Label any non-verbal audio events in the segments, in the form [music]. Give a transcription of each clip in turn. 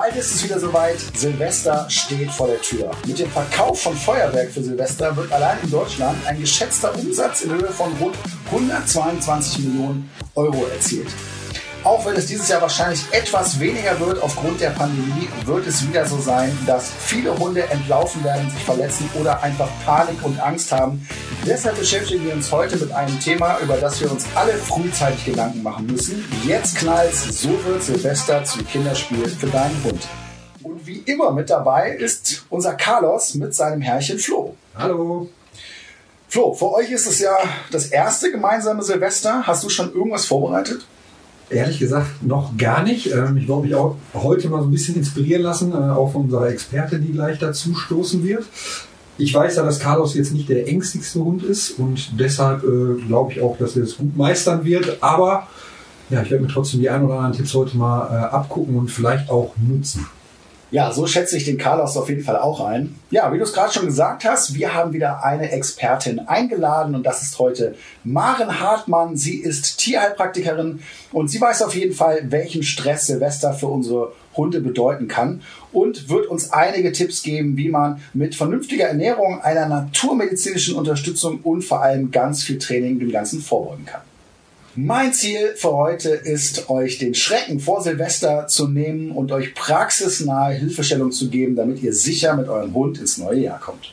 Bald ist es wieder soweit. Silvester steht vor der Tür. Mit dem Verkauf von Feuerwerk für Silvester wird allein in Deutschland ein geschätzter Umsatz in Höhe von rund 122 Millionen Euro erzielt. Auch wenn es dieses Jahr wahrscheinlich etwas weniger wird aufgrund der Pandemie, wird es wieder so sein, dass viele Hunde entlaufen werden, sich verletzen oder einfach Panik und Angst haben. Deshalb beschäftigen wir uns heute mit einem Thema, über das wir uns alle frühzeitig Gedanken machen müssen. Jetzt knallt's, so wird Silvester zum Kinderspiel für deinen Hund. Und wie immer mit dabei ist unser Carlos mit seinem Herrchen Flo. Hallo. Flo, für euch ist es ja das erste gemeinsame Silvester. Hast du schon irgendwas vorbereitet? Ehrlich gesagt noch gar nicht. Ähm, ich wollte mich auch heute mal so ein bisschen inspirieren lassen, äh, auch von unserer Expertin, die gleich dazu stoßen wird. Ich weiß ja, dass Carlos jetzt nicht der ängstigste Hund ist und deshalb äh, glaube ich auch, dass er es gut meistern wird. Aber ja, ich werde mir trotzdem die ein oder anderen Tipps heute mal äh, abgucken und vielleicht auch nutzen. Ja, so schätze ich den Carlos auf jeden Fall auch ein. Ja, wie du es gerade schon gesagt hast, wir haben wieder eine Expertin eingeladen und das ist heute Maren Hartmann. Sie ist Tierheilpraktikerin und sie weiß auf jeden Fall, welchen Stress Silvester für unsere Hunde bedeuten kann und wird uns einige Tipps geben, wie man mit vernünftiger Ernährung, einer naturmedizinischen Unterstützung und vor allem ganz viel Training dem Ganzen vorbeugen kann. Mein Ziel für heute ist, euch den Schrecken vor Silvester zu nehmen und euch praxisnahe Hilfestellung zu geben, damit ihr sicher mit eurem Hund ins neue Jahr kommt.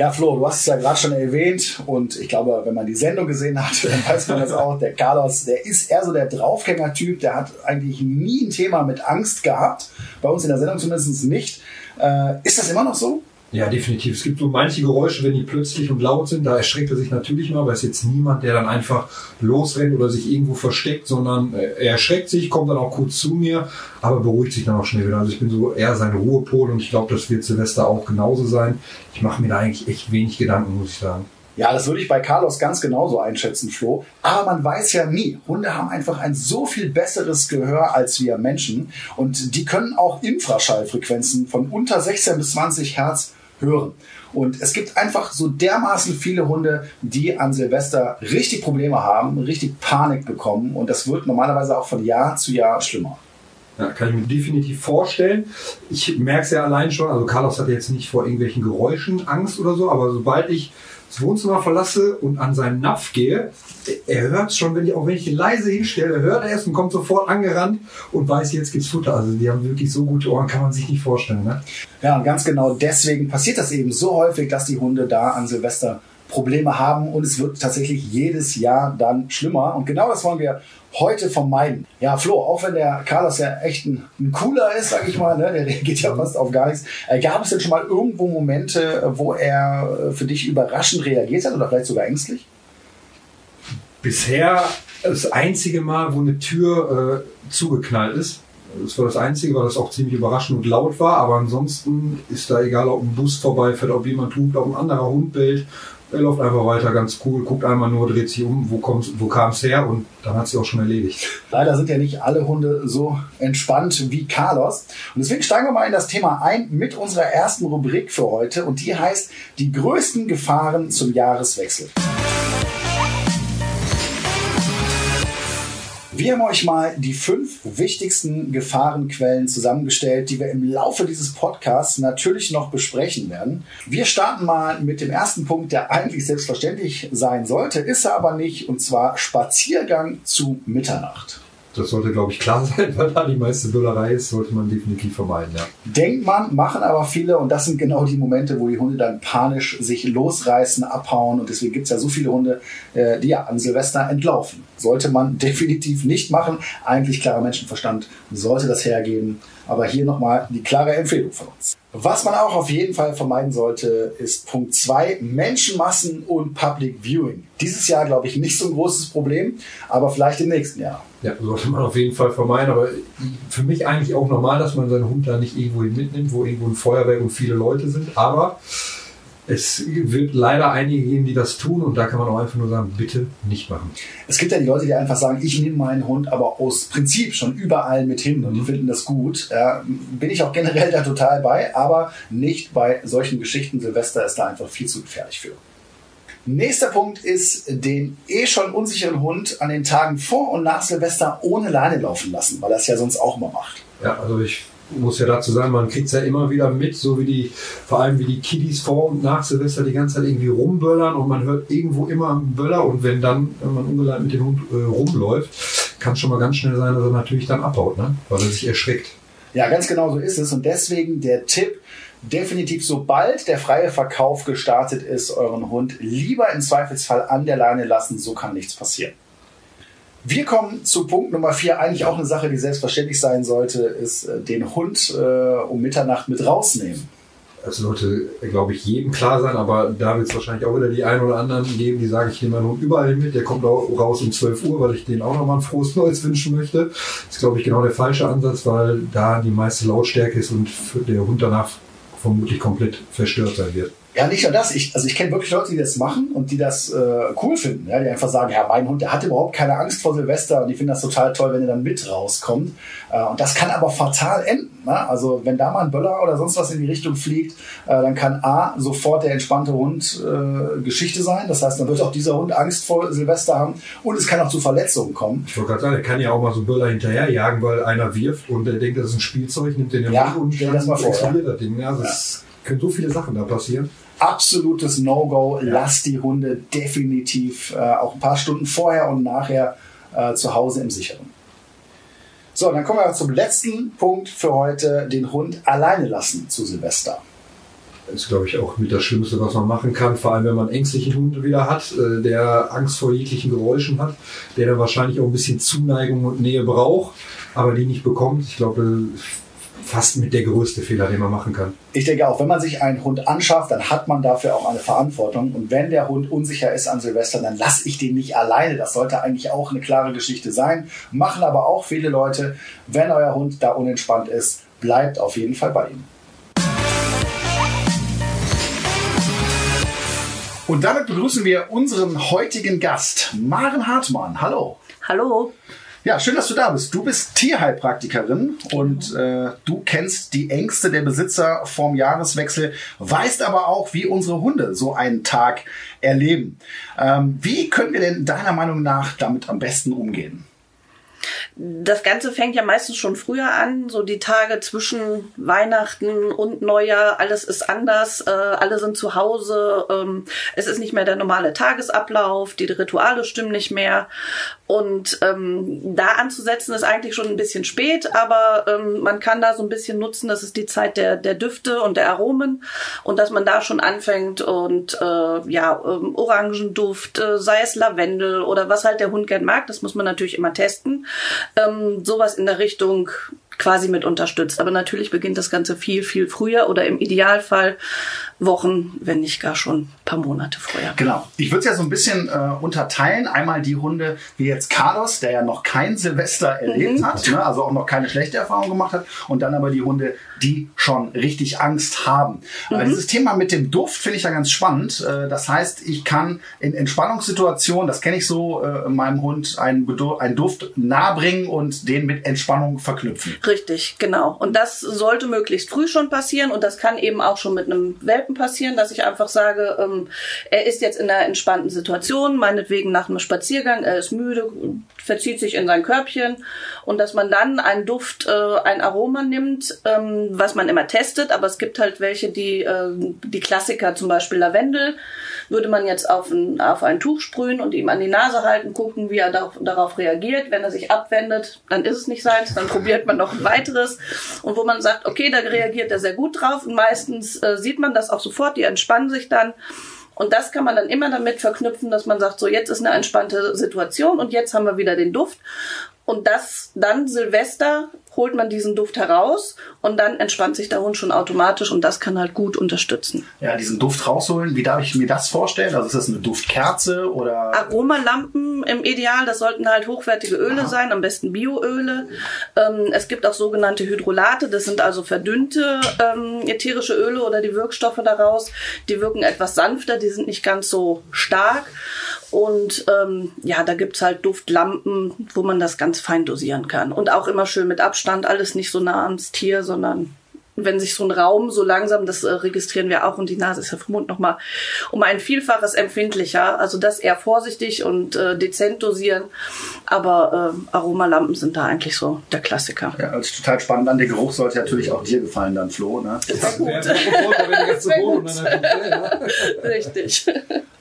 Ja, Flo, du hast es ja gerade schon erwähnt und ich glaube, wenn man die Sendung gesehen hat, [laughs] dann weiß man das auch. Der Carlos, der ist eher so der Draufgänger-Typ, der hat eigentlich nie ein Thema mit Angst gehabt. Bei uns in der Sendung zumindest nicht. Äh, ist das immer noch so? Ja, definitiv. Es gibt so manche Geräusche, wenn die plötzlich und laut sind, da erschreckt er sich natürlich mal, weil es jetzt niemand, der dann einfach losrennt oder sich irgendwo versteckt, sondern äh, er erschreckt sich, kommt dann auch kurz zu mir, aber beruhigt sich dann auch schnell wieder. Also ich bin so eher sein Ruhepol und ich glaube, das wird Silvester auch genauso sein. Ich mache mir da eigentlich echt wenig Gedanken, muss ich sagen. Ja, das würde ich bei Carlos ganz genauso einschätzen, Flo. Aber man weiß ja nie. Hunde haben einfach ein so viel besseres Gehör als wir Menschen. Und die können auch Infraschallfrequenzen von unter 16 bis 20 Hertz hören. Und es gibt einfach so dermaßen viele Hunde, die an Silvester richtig Probleme haben, richtig Panik bekommen. Und das wird normalerweise auch von Jahr zu Jahr schlimmer. Ja, kann ich mir definitiv vorstellen. Ich merke es ja allein schon, also Carlos hat jetzt nicht vor irgendwelchen Geräuschen Angst oder so, aber sobald ich das Wohnzimmer verlasse und an seinen Napf gehe, er hört schon, wenn ich auch wenn ich ihn leise hinstelle, hört er es und kommt sofort angerannt und weiß, jetzt gibt's Futter. Also die haben wirklich so gute Ohren, kann man sich nicht vorstellen. Ne? Ja, und ganz genau deswegen passiert das eben so häufig, dass die Hunde da an Silvester Probleme haben und es wird tatsächlich jedes Jahr dann schlimmer. Und genau das wollen wir heute vermeiden. Ja, Flo, auch wenn der Carlos ja echt ein, ein cooler ist, sag ich mal, ne, der, der geht ja fast auf gar nichts. Äh, gab es denn schon mal irgendwo Momente, wo er äh, für dich überraschend reagiert hat oder vielleicht sogar ängstlich? Bisher das einzige Mal, wo eine Tür äh, zugeknallt ist. Das war das Einzige, weil das auch ziemlich überraschend und laut war. Aber ansonsten ist da egal, ob ein Bus vorbeifährt, ob jemand tut, ob ein anderer Hund bellt er läuft einfach weiter, ganz cool, guckt einmal nur, dreht sich um, wo, wo kam es her und dann hat sie auch schon erledigt. Leider sind ja nicht alle Hunde so entspannt wie Carlos. Und deswegen steigen wir mal in das Thema ein mit unserer ersten Rubrik für heute und die heißt die größten Gefahren zum Jahreswechsel. Wir haben euch mal die fünf wichtigsten Gefahrenquellen zusammengestellt, die wir im Laufe dieses Podcasts natürlich noch besprechen werden. Wir starten mal mit dem ersten Punkt, der eigentlich selbstverständlich sein sollte, ist er aber nicht, und zwar Spaziergang zu Mitternacht. Das sollte, glaube ich, klar [laughs] sein, weil da die meiste Büllerei ist, sollte man definitiv vermeiden, ja. Denkt man, machen aber viele und das sind genau die Momente, wo die Hunde dann panisch sich losreißen, abhauen und deswegen gibt es ja so viele Hunde, äh, die ja an Silvester entlaufen. Sollte man [laughs] definitiv nicht machen. Eigentlich klarer Menschenverstand sollte das hergeben. Aber hier nochmal die klare Empfehlung von uns. Was man auch auf jeden Fall vermeiden sollte, ist Punkt 2, Menschenmassen und Public Viewing. Dieses Jahr, glaube ich, nicht so ein großes Problem, aber vielleicht im nächsten Jahr. Ja, sollte man auf jeden Fall vermeiden, aber für mich eigentlich auch normal, dass man seinen Hund da nicht irgendwo mitnimmt, wo irgendwo ein Feuerwerk und viele Leute sind, aber Es wird leider einige geben, die das tun und da kann man auch einfach nur sagen, bitte nicht machen. Es gibt ja die Leute, die einfach sagen, ich nehme meinen Hund aber aus Prinzip schon überall mit hin und die mhm. finden das gut. Ja, bin ich auch generell da total bei, aber nicht bei solchen Geschichten. Silvester ist da einfach viel zu gefährlich für. Nächster Punkt ist, den eh schon unsicheren Hund an den Tagen vor und nach Silvester ohne Leine laufen lassen, weil er es ja sonst auch immer macht. Ja, also ich muss ja dazu sagen, man kriegt es ja immer wieder mit, so wie die, vor allem wie die Kiddies vor und nach Silvester die ganze Zeit irgendwie rumböllern und man hört irgendwo immer einen Böller und wenn dann, wenn man ungeleitet mit dem Hund äh, rumläuft, kann es schon mal ganz schnell sein, dass er natürlich dann abhaut, ne? weil er sich erschreckt. Ja, ganz genau so ist es und deswegen der Tipp, definitiv sobald der freie Verkauf gestartet ist, euren Hund lieber im Zweifelsfall an der Leine lassen, so kann nichts passieren. Wir kommen zu Punkt Nummer vier. Eigentlich auch eine Sache, die selbstverständlich sein sollte, ist äh, den Hund äh, um Mitternacht mit rausnehmen. Das sollte, glaube ich, jedem klar sein, aber da wird es wahrscheinlich auch wieder die einen oder anderen geben, die sagen, ich nehme meinen Hund überall mit, der kommt auch raus um 12 Uhr, weil ich denen auch nochmal ein frohes Neues wünschen möchte. Das ist, glaube ich, genau der falsche Ansatz, weil da die meiste Lautstärke ist und der Hund danach vermutlich komplett verstört sein wird. Ja, nicht nur das. Ich, also ich kenne wirklich Leute, die das machen und die das äh, cool finden. Ja, die einfach sagen, ja, mein Hund, der hat überhaupt keine Angst vor Silvester und die finden das total toll, wenn er dann mit rauskommt. Äh, und das kann aber fatal enden. Ne? Also wenn da mal ein Böller oder sonst was in die Richtung fliegt, äh, dann kann A, sofort der entspannte Hund äh, Geschichte sein. Das heißt, dann wird auch dieser Hund Angst vor Silvester haben und es kann auch zu Verletzungen kommen. Ich wollte gerade sagen, er kann ja auch mal so einen Böller hinterherjagen, weil einer wirft und er denkt, das ist ein Spielzeug, nimmt den ja, und stell das mal vor. Ja. Das Ding. Ja, das ja. können so viele Sachen da passieren absolutes No-Go. Lass die Hunde definitiv äh, auch ein paar Stunden vorher und nachher äh, zu Hause im Sicheren. So, dann kommen wir zum letzten Punkt für heute, den Hund alleine lassen zu Silvester. Das ist, glaube ich, auch mit das Schlimmste, was man machen kann, vor allem wenn man ängstlichen Hund wieder hat, äh, der Angst vor jeglichen Geräuschen hat, der dann wahrscheinlich auch ein bisschen Zuneigung und Nähe braucht, aber die nicht bekommt. Ich glaube, fast mit der größte Fehler, den man machen kann. Ich denke auch, wenn man sich einen Hund anschafft, dann hat man dafür auch eine Verantwortung. Und wenn der Hund unsicher ist an Silvester, dann lasse ich den nicht alleine. Das sollte eigentlich auch eine klare Geschichte sein. Machen aber auch viele Leute. Wenn euer Hund da unentspannt ist, bleibt auf jeden Fall bei ihm. Und damit begrüßen wir unseren heutigen Gast, Maren Hartmann. Hallo. Hallo. Ja, schön, dass du da bist. Du bist Tierheilpraktikerin und äh, du kennst die Ängste der Besitzer vorm Jahreswechsel, weißt aber auch, wie unsere Hunde so einen Tag erleben. Ähm, wie können wir denn deiner Meinung nach damit am besten umgehen? Das Ganze fängt ja meistens schon früher an, so die Tage zwischen Weihnachten und Neujahr, alles ist anders, äh, alle sind zu Hause, ähm, es ist nicht mehr der normale Tagesablauf, die Rituale stimmen nicht mehr. Und ähm, da anzusetzen ist eigentlich schon ein bisschen spät, aber ähm, man kann da so ein bisschen nutzen, das ist die Zeit der, der Düfte und der Aromen und dass man da schon anfängt und äh, ja, ähm, Orangenduft, äh, sei es Lavendel oder was halt der Hund gern mag, das muss man natürlich immer testen ähm, sowas in der Richtung quasi mit unterstützt. Aber natürlich beginnt das Ganze viel, viel früher oder im Idealfall Wochen, wenn nicht gar schon ein paar Monate vorher. Genau. Ich würde es ja so ein bisschen äh, unterteilen. Einmal die Hunde wie jetzt Carlos, der ja noch kein Silvester erlebt mhm. hat, ne? also auch noch keine schlechte Erfahrung gemacht hat. Und dann aber die Hunde, die schon richtig Angst haben. Mhm. dieses Thema mit dem Duft finde ich ja ganz spannend. Äh, das heißt, ich kann in Entspannungssituationen, das kenne ich so, äh, meinem Hund einen, einen Duft nahebringen und den mit Entspannung verknüpfen. Richtig, genau. Und das sollte möglichst früh schon passieren und das kann eben auch schon mit einem Welpen passieren, dass ich einfach sage, ähm, er ist jetzt in einer entspannten Situation, meinetwegen nach einem Spaziergang, er ist müde, verzieht sich in sein Körbchen und dass man dann einen Duft, äh, ein Aroma nimmt, ähm, was man immer testet, aber es gibt halt welche, die, äh, die Klassiker, zum Beispiel Lavendel, würde man jetzt auf ein, auf ein Tuch sprühen und ihm an die Nase halten, gucken, wie er darauf, darauf reagiert. Wenn er sich abwendet, dann ist es nicht seins, dann probiert man noch ein weiteres. Und wo man sagt, okay, da reagiert er sehr gut drauf und meistens äh, sieht man das auch sofort, die entspannen sich dann. Und das kann man dann immer damit verknüpfen, dass man sagt, so jetzt ist eine entspannte Situation und jetzt haben wir wieder den Duft. Und das dann Silvester holt man diesen Duft heraus und dann entspannt sich der Hund schon automatisch und das kann halt gut unterstützen. Ja, diesen Duft rausholen, wie darf ich mir das vorstellen? Also ist das eine Duftkerze oder? Aromalampen im Ideal, das sollten halt hochwertige Öle Aha. sein, am besten Bioöle. Ähm, es gibt auch sogenannte Hydrolate, das sind also verdünnte ähm, ätherische Öle oder die Wirkstoffe daraus. Die wirken etwas sanfter, die sind nicht ganz so stark. Und ähm, ja, da gibt's halt Duftlampen, wo man das ganz fein dosieren kann. Und auch immer schön mit Abstand, alles nicht so nah ans Tier, sondern wenn sich so ein Raum so langsam, das äh, registrieren wir auch, und die Nase ist ja vom Mund nochmal um ein Vielfaches empfindlicher. Also das eher vorsichtig und äh, dezent dosieren. Aber äh, Aromalampen sind da eigentlich so der Klassiker. Ja, also total spannend. An der Geruch sollte natürlich auch dir gefallen dann, Flo. Ne? Das gut. [laughs] Richtig.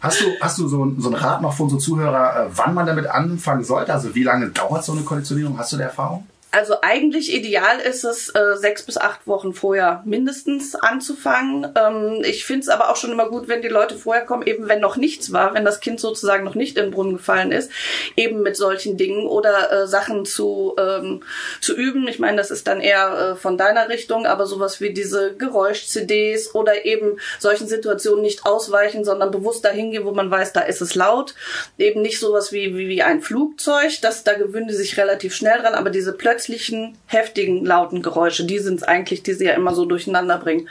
Hast du, hast du so, so einen Rat noch für unsere Zuhörer, äh, wann man damit anfangen sollte? Also wie lange dauert so eine Konditionierung? Hast du der Erfahrung? Also eigentlich ideal ist es, äh, sechs bis acht Wochen vorher mindestens anzufangen. Ähm, ich finde es aber auch schon immer gut, wenn die Leute vorher kommen, eben wenn noch nichts war, wenn das Kind sozusagen noch nicht in den Brunnen gefallen ist, eben mit solchen Dingen oder äh, Sachen zu, ähm, zu üben. Ich meine, das ist dann eher äh, von deiner Richtung, aber sowas wie diese Geräusch-CDs oder eben solchen Situationen nicht ausweichen, sondern bewusst dahin gehen, wo man weiß, da ist es laut. Eben nicht sowas wie, wie, wie ein Flugzeug, das, da gewöhnen die sich relativ schnell dran, aber diese plötzlich plötzlichen, heftigen, lauten Geräusche, die sind es eigentlich, die sie ja immer so durcheinander bringen.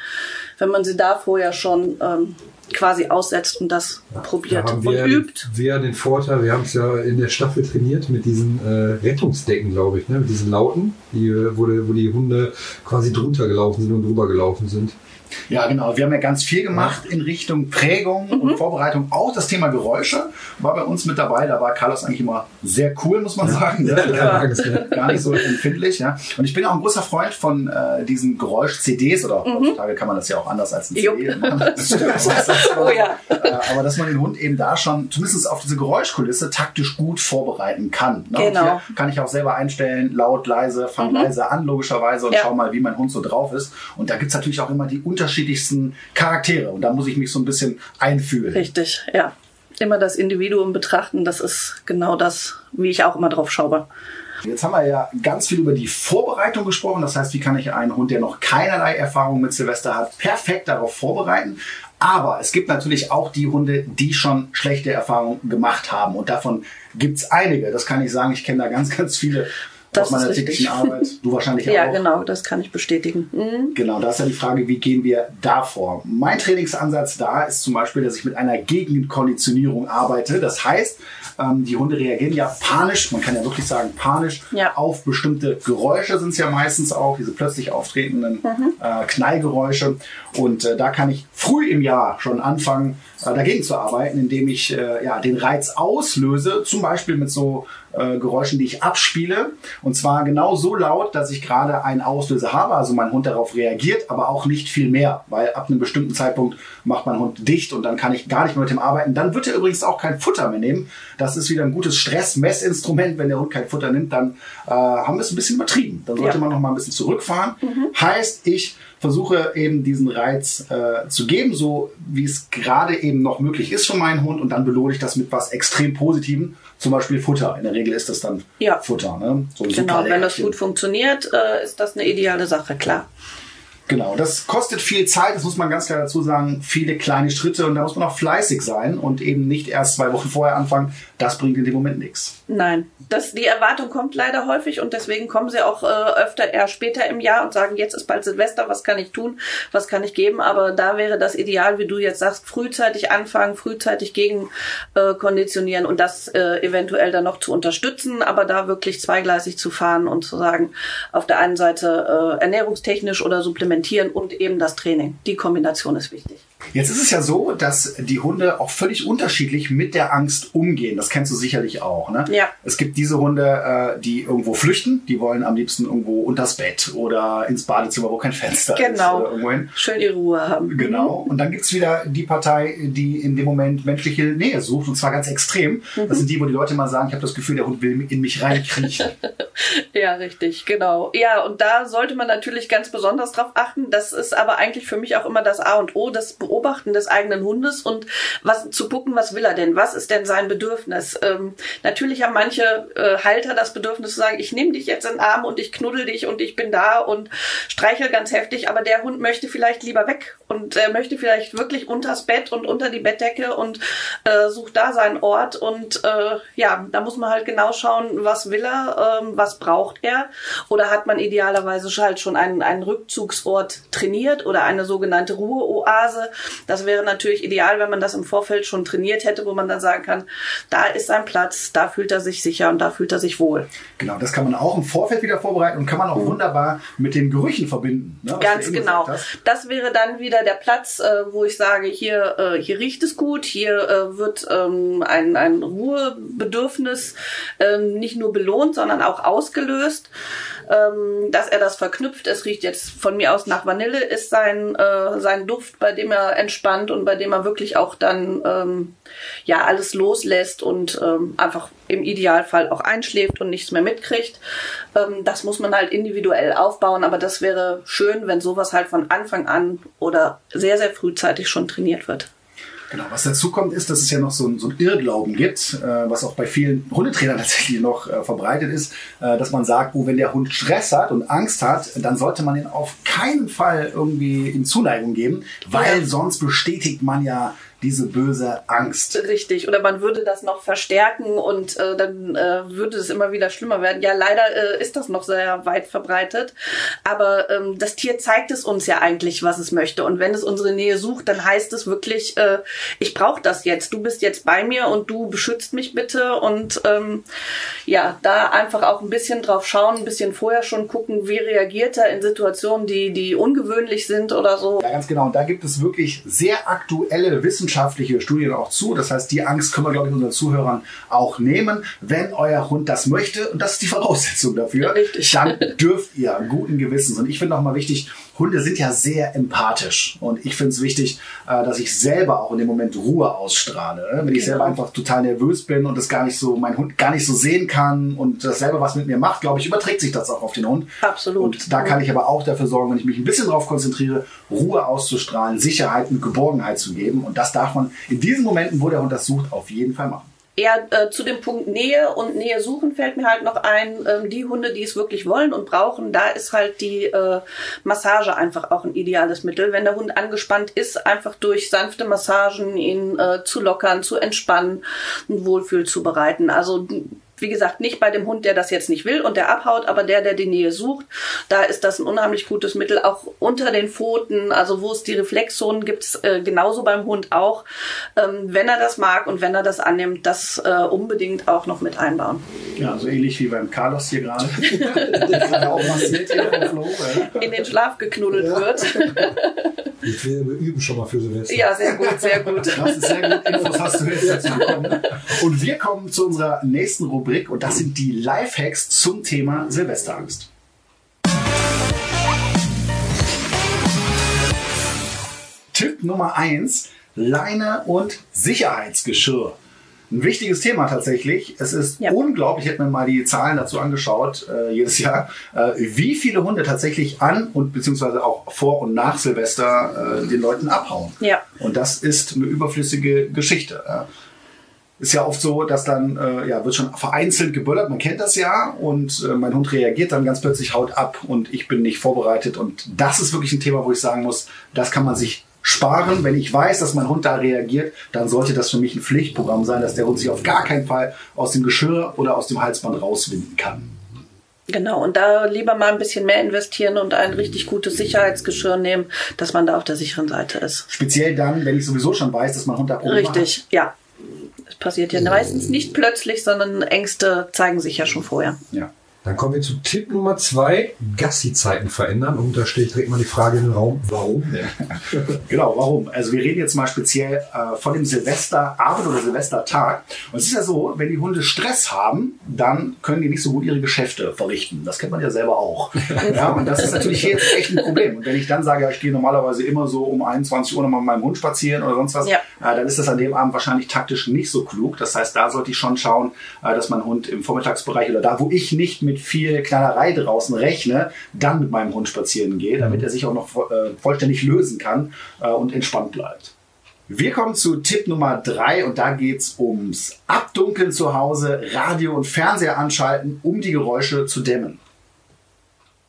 Wenn man sie da vorher schon ähm, quasi aussetzt und das ja, probiert da und wir übt. Wir den Vorteil, wir haben es ja in der Staffel trainiert mit diesen äh, Rettungsdecken, glaube ich, ne? mit diesen Lauten, die, wo, die, wo die Hunde quasi drunter gelaufen sind und drüber gelaufen sind. Ja, genau. Wir haben ja ganz viel gemacht in Richtung Prägung mhm. und Vorbereitung. Auch das Thema Geräusche war bei uns mit dabei. Da war Carlos eigentlich immer sehr cool, muss man ja. sagen. Ja, ja. Gar nicht so empfindlich. Ja. Und ich bin auch ein großer Freund von äh, diesen Geräusch-CDs oder mhm. heutzutage kann man das ja auch anders als ein CD [laughs] machen. [laughs] oh, ja. Äh, aber dass man den Hund eben da schon zumindest auf diese Geräuschkulisse taktisch gut vorbereiten kann. Ne? Genau. kann ich auch selber einstellen, laut, leise, fang mhm. leise an, logischerweise, und schau mal, wie mein Hund so drauf ist. Und da gibt's natürlich auch immer die unterschiedlichsten Charaktere und da muss ich mich so ein bisschen einfühlen. Richtig, ja. Immer das Individuum betrachten, das ist genau das, wie ich auch immer drauf schaue. Jetzt haben wir ja ganz viel über die Vorbereitung gesprochen. Das heißt, wie kann ich einen Hund, der noch keinerlei Erfahrung mit Silvester hat, perfekt darauf vorbereiten? Aber es gibt natürlich auch die Hunde, die schon schlechte Erfahrungen gemacht haben. Und davon gibt's einige. Das kann ich sagen. Ich kenne da ganz, ganz viele das aus meiner täglichen Arbeit. Du wahrscheinlich [laughs] ja, auch. Ja, genau, das kann ich bestätigen. Mhm. Genau, da ist ja die Frage, wie gehen wir da vor? Mein Trainingsansatz da ist zum Beispiel, dass ich mit einer Gegenkonditionierung arbeite. Das heißt, ähm, die Hunde reagieren ja panisch, man kann ja wirklich sagen panisch, ja. auf bestimmte Geräusche sind es ja meistens auch, diese plötzlich auftretenden mhm. äh, Knallgeräusche. Und äh, da kann ich früh im Jahr schon anfangen, äh, dagegen zu arbeiten, indem ich äh, ja, den Reiz auslöse, zum Beispiel mit so äh, Geräuschen, die ich abspiele. Und zwar genau so laut, dass ich gerade einen Auslöser habe, also mein Hund darauf reagiert, aber auch nicht viel mehr, weil ab einem bestimmten Zeitpunkt macht mein Hund dicht und dann kann ich gar nicht mehr mit ihm arbeiten. Dann wird er übrigens auch kein Futter mehr nehmen. Das ist wieder ein gutes Stressmessinstrument. Wenn der Hund kein Futter nimmt, dann äh, haben wir es ein bisschen übertrieben. Dann sollte ja. man noch mal ein bisschen zurückfahren. Mhm. Heißt, ich versuche eben diesen Reiz äh, zu geben, so wie es gerade eben noch möglich ist für meinen Hund und dann belohne ich das mit was extrem Positivem, zum Beispiel Futter. In der Regel ist das dann ja. Futter. Ne? So genau, wenn das gut funktioniert, äh, ist das eine ideale Sache, klar. Genau, das kostet viel Zeit, das muss man ganz klar dazu sagen, viele kleine Schritte und da muss man auch fleißig sein und eben nicht erst zwei Wochen vorher anfangen. Das bringt in dem Moment nichts. Nein, das, die Erwartung kommt leider häufig und deswegen kommen sie auch äh, öfter eher später im Jahr und sagen, jetzt ist bald Silvester, was kann ich tun, was kann ich geben, aber da wäre das Ideal, wie du jetzt sagst, frühzeitig anfangen, frühzeitig gegen äh, konditionieren und das äh, eventuell dann noch zu unterstützen, aber da wirklich zweigleisig zu fahren und zu sagen, auf der einen Seite äh, ernährungstechnisch oder supplementieren und eben das Training. Die Kombination ist wichtig. Jetzt ist es ja so, dass die Hunde auch völlig unterschiedlich mit der Angst umgehen. Das kennst du sicherlich auch. Ne? Ja. Es gibt diese Hunde, äh, die irgendwo flüchten. Die wollen am liebsten irgendwo unters Bett oder ins Badezimmer, wo kein Fenster genau. ist. Genau. irgendwohin. Schön ihre Ruhe haben. Genau. Und dann gibt's wieder die Partei, die in dem Moment menschliche Nähe sucht. Und zwar ganz extrem. Mhm. Das sind die, wo die Leute mal sagen, ich habe das Gefühl, der Hund will in mich reinkriechen. [laughs] [laughs] Ja, richtig, genau. Ja, und da sollte man natürlich ganz besonders drauf achten. Das ist aber eigentlich für mich auch immer das A und O, das Beobachten des eigenen Hundes und was zu gucken, was will er denn? Was ist denn sein Bedürfnis? Ähm, natürlich haben manche äh, Halter das Bedürfnis zu sagen, ich nehme dich jetzt in den Arm und ich knuddel dich und ich bin da und streichel ganz heftig, aber der Hund möchte vielleicht lieber weg und er möchte vielleicht wirklich unters Bett und unter die Bettdecke und äh, sucht da seinen Ort und äh, ja, da muss man halt genau schauen, was will er, ähm, was braucht er oder hat man idealerweise halt schon einen, einen Rückzugsort trainiert oder eine sogenannte Ruheoase. Das wäre natürlich ideal, wenn man das im Vorfeld schon trainiert hätte, wo man dann sagen kann, da ist sein Platz, da fühlt er sich sicher und da fühlt er sich wohl. Genau, das kann man auch im Vorfeld wieder vorbereiten und kann man auch mhm. wunderbar mit den Gerüchen verbinden. Ne, Ganz genau. Das wäre dann wieder der Platz, äh, wo ich sage, hier, äh, hier riecht es gut, hier äh, wird ähm, ein, ein Ruhebedürfnis ähm, nicht nur belohnt, sondern auch ausgelöst ähm, dass er das verknüpft. Es riecht jetzt von mir aus nach Vanille, ist sein, äh, sein Duft, bei dem er entspannt und bei dem er wirklich auch dann ähm, ja alles loslässt und ähm, einfach im Idealfall auch einschläft und nichts mehr mitkriegt. Ähm, das muss man halt individuell aufbauen, aber das wäre schön, wenn sowas halt von Anfang an oder sehr, sehr frühzeitig schon trainiert wird. Genau, was dazu kommt, ist, dass es ja noch so ein, so ein Irrglauben gibt, äh, was auch bei vielen Hundetrainern [laughs] tatsächlich noch äh, verbreitet ist, äh, dass man sagt, oh, wenn der Hund Stress hat und Angst hat, dann sollte man ihn auf keinen Fall irgendwie in Zuneigung geben, weil ja. sonst bestätigt man ja diese böse Angst. Richtig, oder man würde das noch verstärken und äh, dann äh, würde es immer wieder schlimmer werden. Ja, leider äh, ist das noch sehr weit verbreitet, aber ähm, das Tier zeigt es uns ja eigentlich, was es möchte und wenn es unsere Nähe sucht, dann heißt es wirklich, äh, ich brauche das jetzt, du bist jetzt bei mir und du beschützt mich bitte und ähm, ja, da einfach auch ein bisschen drauf schauen, ein bisschen vorher schon gucken, wie reagiert er in Situationen, die, die ungewöhnlich sind oder so. Ja, ganz genau. Und da gibt es wirklich sehr aktuelle Wissenschaftler wissenschaftliche Studien auch zu. Das heißt, die Angst können wir, glaube ich, unseren Zuhörern auch nehmen. Wenn euer Hund das möchte, und das ist die Voraussetzung dafür, Richtig. dann dürft ihr guten Gewissens. Und ich finde auch mal wichtig, Hunde sind ja sehr empathisch. Und ich finde es wichtig, äh, dass ich selber auch in dem Moment Ruhe ausstrahle. Ne? Wenn ich selber genau. einfach total nervös bin und das gar nicht so, mein Hund gar nicht so sehen kann und das selber was mit mir macht, glaube ich, überträgt sich das auch auf den Hund. Absolut. Und da kann ich aber auch dafür sorgen, wenn ich mich ein bisschen darauf konzentriere, Ruhe auszustrahlen, Sicherheit und Geborgenheit zu geben. Und das darf man in diesen Momenten, wo der Hund das sucht, auf jeden Fall machen eher äh, zu dem Punkt Nähe und Nähe suchen fällt mir halt noch ein, ähm, die Hunde, die es wirklich wollen und brauchen, da ist halt die äh, Massage einfach auch ein ideales Mittel. Wenn der Hund angespannt ist, einfach durch sanfte Massagen ihn äh, zu lockern, zu entspannen, ein Wohlfühl zu bereiten. Also wie gesagt, nicht bei dem Hund, der das jetzt nicht will und der abhaut, aber der, der die Nähe sucht, da ist das ein unheimlich gutes Mittel. Auch unter den Pfoten, also wo es die Reflexzonen gibt, äh, genauso beim Hund auch. Ähm, wenn er das mag und wenn er das annimmt, das äh, unbedingt auch noch mit einbauen. Ja, so ähnlich wie beim Carlos hier gerade. [laughs] In den Schlaf geknuddelt ja. wird. Ich will, wir üben schon mal für Silvester. Ja, sehr gut, sehr gut. Das ist sehr gut. Infos hast du jetzt dazu bekommen. Und wir kommen zu unserer nächsten Rubrik und das sind die Lifehacks zum Thema Silvesterangst. Tipp Nummer eins: Leine und Sicherheitsgeschirr ein wichtiges Thema tatsächlich. Es ist ja. unglaublich, ich hätte mir mal die Zahlen dazu angeschaut, äh, jedes Jahr, äh, wie viele Hunde tatsächlich an und beziehungsweise auch vor und nach Silvester äh, den Leuten abhauen. Ja. Und das ist eine überflüssige Geschichte. Ja. Ist ja oft so, dass dann, äh, ja, wird schon vereinzelt geböllert, man kennt das ja, und äh, mein Hund reagiert dann ganz plötzlich, haut ab und ich bin nicht vorbereitet. Und das ist wirklich ein Thema, wo ich sagen muss, das kann man sich sparen. Wenn ich weiß, dass mein Hund da reagiert, dann sollte das für mich ein Pflichtprogramm sein, dass der Hund sich auf gar keinen Fall aus dem Geschirr oder aus dem Halsband rauswinden kann. Genau, und da lieber mal ein bisschen mehr investieren und ein richtig gutes Sicherheitsgeschirr nehmen, dass man da auf der sicheren Seite ist. Speziell dann, wenn ich sowieso schon weiß, dass mein Hund da Probleme richtig, hat. Richtig, ja. Es passiert ja meistens nicht plötzlich, sondern Ängste zeigen sich ja schon vorher. Ja. Dann kommen wir zu Tipp Nummer zwei, Gassi-Zeiten verändern. Und da steht direkt mal die Frage in den Raum, warum? [laughs] genau, warum? Also wir reden jetzt mal speziell äh, von dem Silvesterabend oder Silvestertag. Und es ist ja so, wenn die Hunde Stress haben, dann können die nicht so gut ihre Geschäfte verrichten. Das kennt man ja selber auch. [laughs] ja, und das ist natürlich hier jetzt echt ein Problem. Und wenn ich dann sage, ja, ich gehe normalerweise immer so um 21 Uhr nochmal mit meinem Hund spazieren oder sonst was, ja. äh, dann ist das an dem Abend wahrscheinlich taktisch nicht so klug. Das heißt, da sollte ich schon schauen, äh, dass mein Hund im Vormittagsbereich oder da, wo ich nicht mit mit viel Knallerei draußen rechne, dann mit meinem Hund spazieren gehe, damit er sich auch noch äh, vollständig lösen kann äh, und entspannt bleibt. Wir kommen zu Tipp Nummer drei und da geht's ums Abdunkeln zu Hause, Radio und Fernseher anschalten, um die Geräusche zu dämmen.